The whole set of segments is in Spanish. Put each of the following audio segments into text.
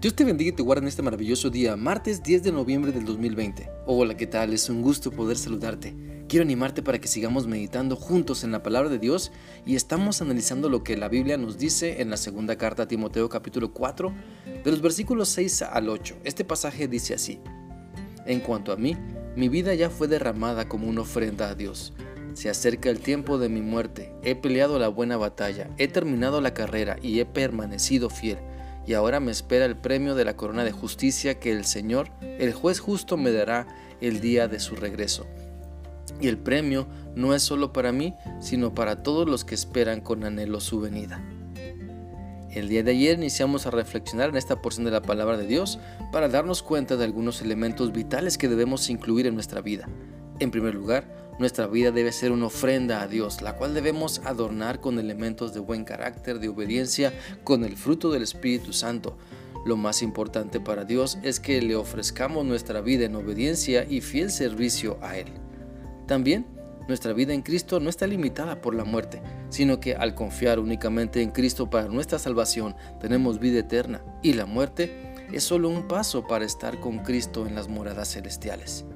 Dios te bendiga y te guarde en este maravilloso día, martes 10 de noviembre del 2020. Hola, ¿qué tal? Es un gusto poder saludarte. Quiero animarte para que sigamos meditando juntos en la palabra de Dios y estamos analizando lo que la Biblia nos dice en la segunda carta a Timoteo capítulo 4, de los versículos 6 al 8. Este pasaje dice así, En cuanto a mí, mi vida ya fue derramada como una ofrenda a Dios. Se acerca el tiempo de mi muerte, he peleado la buena batalla, he terminado la carrera y he permanecido fiel y ahora me espera el premio de la corona de justicia que el Señor, el juez justo, me dará el día de su regreso. Y el premio no es solo para mí, sino para todos los que esperan con anhelo su venida. El día de ayer iniciamos a reflexionar en esta porción de la palabra de Dios para darnos cuenta de algunos elementos vitales que debemos incluir en nuestra vida. En primer lugar, nuestra vida debe ser una ofrenda a Dios, la cual debemos adornar con elementos de buen carácter, de obediencia, con el fruto del Espíritu Santo. Lo más importante para Dios es que le ofrezcamos nuestra vida en obediencia y fiel servicio a Él. También, nuestra vida en Cristo no está limitada por la muerte, sino que al confiar únicamente en Cristo para nuestra salvación tenemos vida eterna y la muerte es solo un paso para estar con Cristo en las moradas celestiales.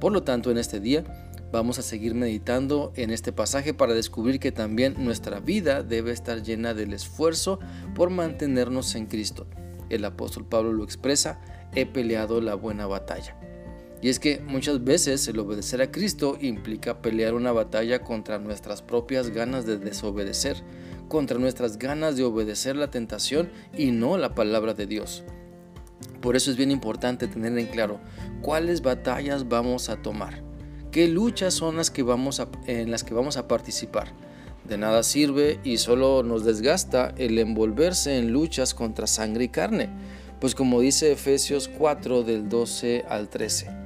Por lo tanto, en este día vamos a seguir meditando en este pasaje para descubrir que también nuestra vida debe estar llena del esfuerzo por mantenernos en Cristo. El apóstol Pablo lo expresa, he peleado la buena batalla. Y es que muchas veces el obedecer a Cristo implica pelear una batalla contra nuestras propias ganas de desobedecer, contra nuestras ganas de obedecer la tentación y no la palabra de Dios. Por eso es bien importante tener en claro cuáles batallas vamos a tomar, qué luchas son las que vamos en las que vamos a participar. De nada sirve y solo nos desgasta el envolverse en luchas contra sangre y carne, pues como dice Efesios 4 del 12 al 13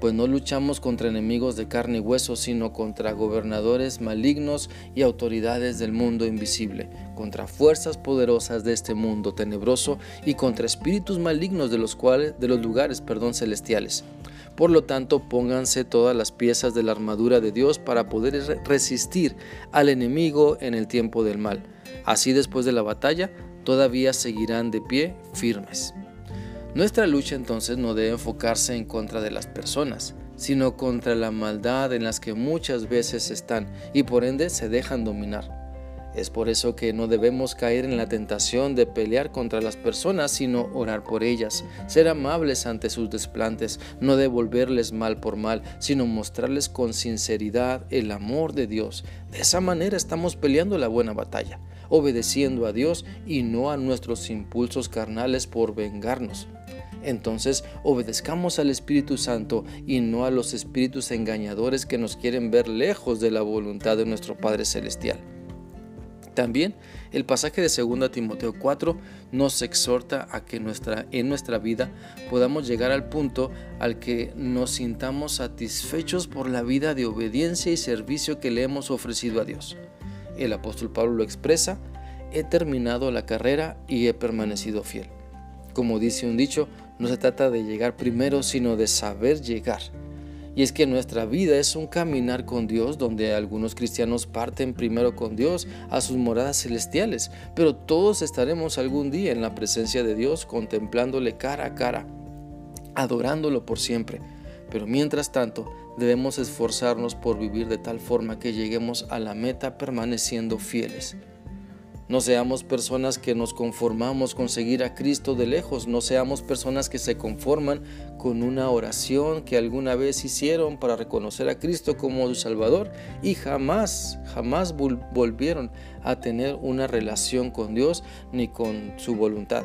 pues no luchamos contra enemigos de carne y hueso, sino contra gobernadores malignos y autoridades del mundo invisible, contra fuerzas poderosas de este mundo tenebroso y contra espíritus malignos de los cuales de los lugares, perdón, celestiales. Por lo tanto, pónganse todas las piezas de la armadura de Dios para poder resistir al enemigo en el tiempo del mal. Así después de la batalla, todavía seguirán de pie firmes. Nuestra lucha entonces no debe enfocarse en contra de las personas, sino contra la maldad en las que muchas veces están y por ende se dejan dominar. Es por eso que no debemos caer en la tentación de pelear contra las personas, sino orar por ellas, ser amables ante sus desplantes, no devolverles mal por mal, sino mostrarles con sinceridad el amor de Dios. De esa manera estamos peleando la buena batalla, obedeciendo a Dios y no a nuestros impulsos carnales por vengarnos entonces obedezcamos al Espíritu Santo y no a los espíritus engañadores que nos quieren ver lejos de la voluntad de nuestro Padre Celestial. También el pasaje de 2 Timoteo 4 nos exhorta a que nuestra, en nuestra vida podamos llegar al punto al que nos sintamos satisfechos por la vida de obediencia y servicio que le hemos ofrecido a Dios. El apóstol Pablo lo expresa, he terminado la carrera y he permanecido fiel. Como dice un dicho, no se trata de llegar primero, sino de saber llegar. Y es que nuestra vida es un caminar con Dios donde algunos cristianos parten primero con Dios a sus moradas celestiales, pero todos estaremos algún día en la presencia de Dios contemplándole cara a cara, adorándolo por siempre. Pero mientras tanto, debemos esforzarnos por vivir de tal forma que lleguemos a la meta permaneciendo fieles. No seamos personas que nos conformamos con seguir a Cristo de lejos, no seamos personas que se conforman con una oración que alguna vez hicieron para reconocer a Cristo como su Salvador y jamás, jamás volvieron a tener una relación con Dios ni con su voluntad.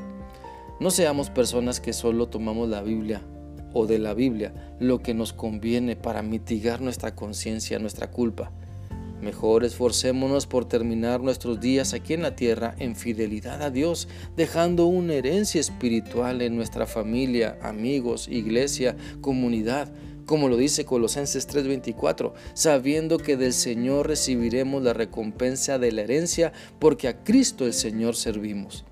No seamos personas que solo tomamos la Biblia o de la Biblia lo que nos conviene para mitigar nuestra conciencia, nuestra culpa. Mejor esforcémonos por terminar nuestros días aquí en la tierra en fidelidad a Dios, dejando una herencia espiritual en nuestra familia, amigos, iglesia, comunidad, como lo dice Colosenses 3:24, sabiendo que del Señor recibiremos la recompensa de la herencia porque a Cristo el Señor servimos.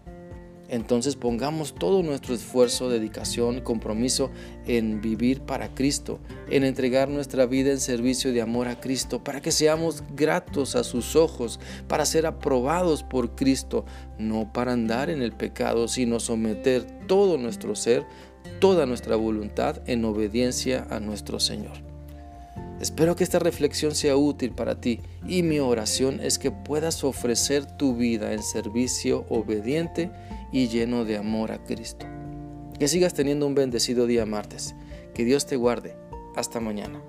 Entonces pongamos todo nuestro esfuerzo, dedicación compromiso en vivir para Cristo, en entregar nuestra vida en servicio de amor a Cristo, para que seamos gratos a sus ojos, para ser aprobados por Cristo, no para andar en el pecado, sino someter todo nuestro ser, toda nuestra voluntad en obediencia a nuestro Señor. Espero que esta reflexión sea útil para ti y mi oración es que puedas ofrecer tu vida en servicio obediente y lleno de amor a Cristo. Que sigas teniendo un bendecido día martes. Que Dios te guarde. Hasta mañana.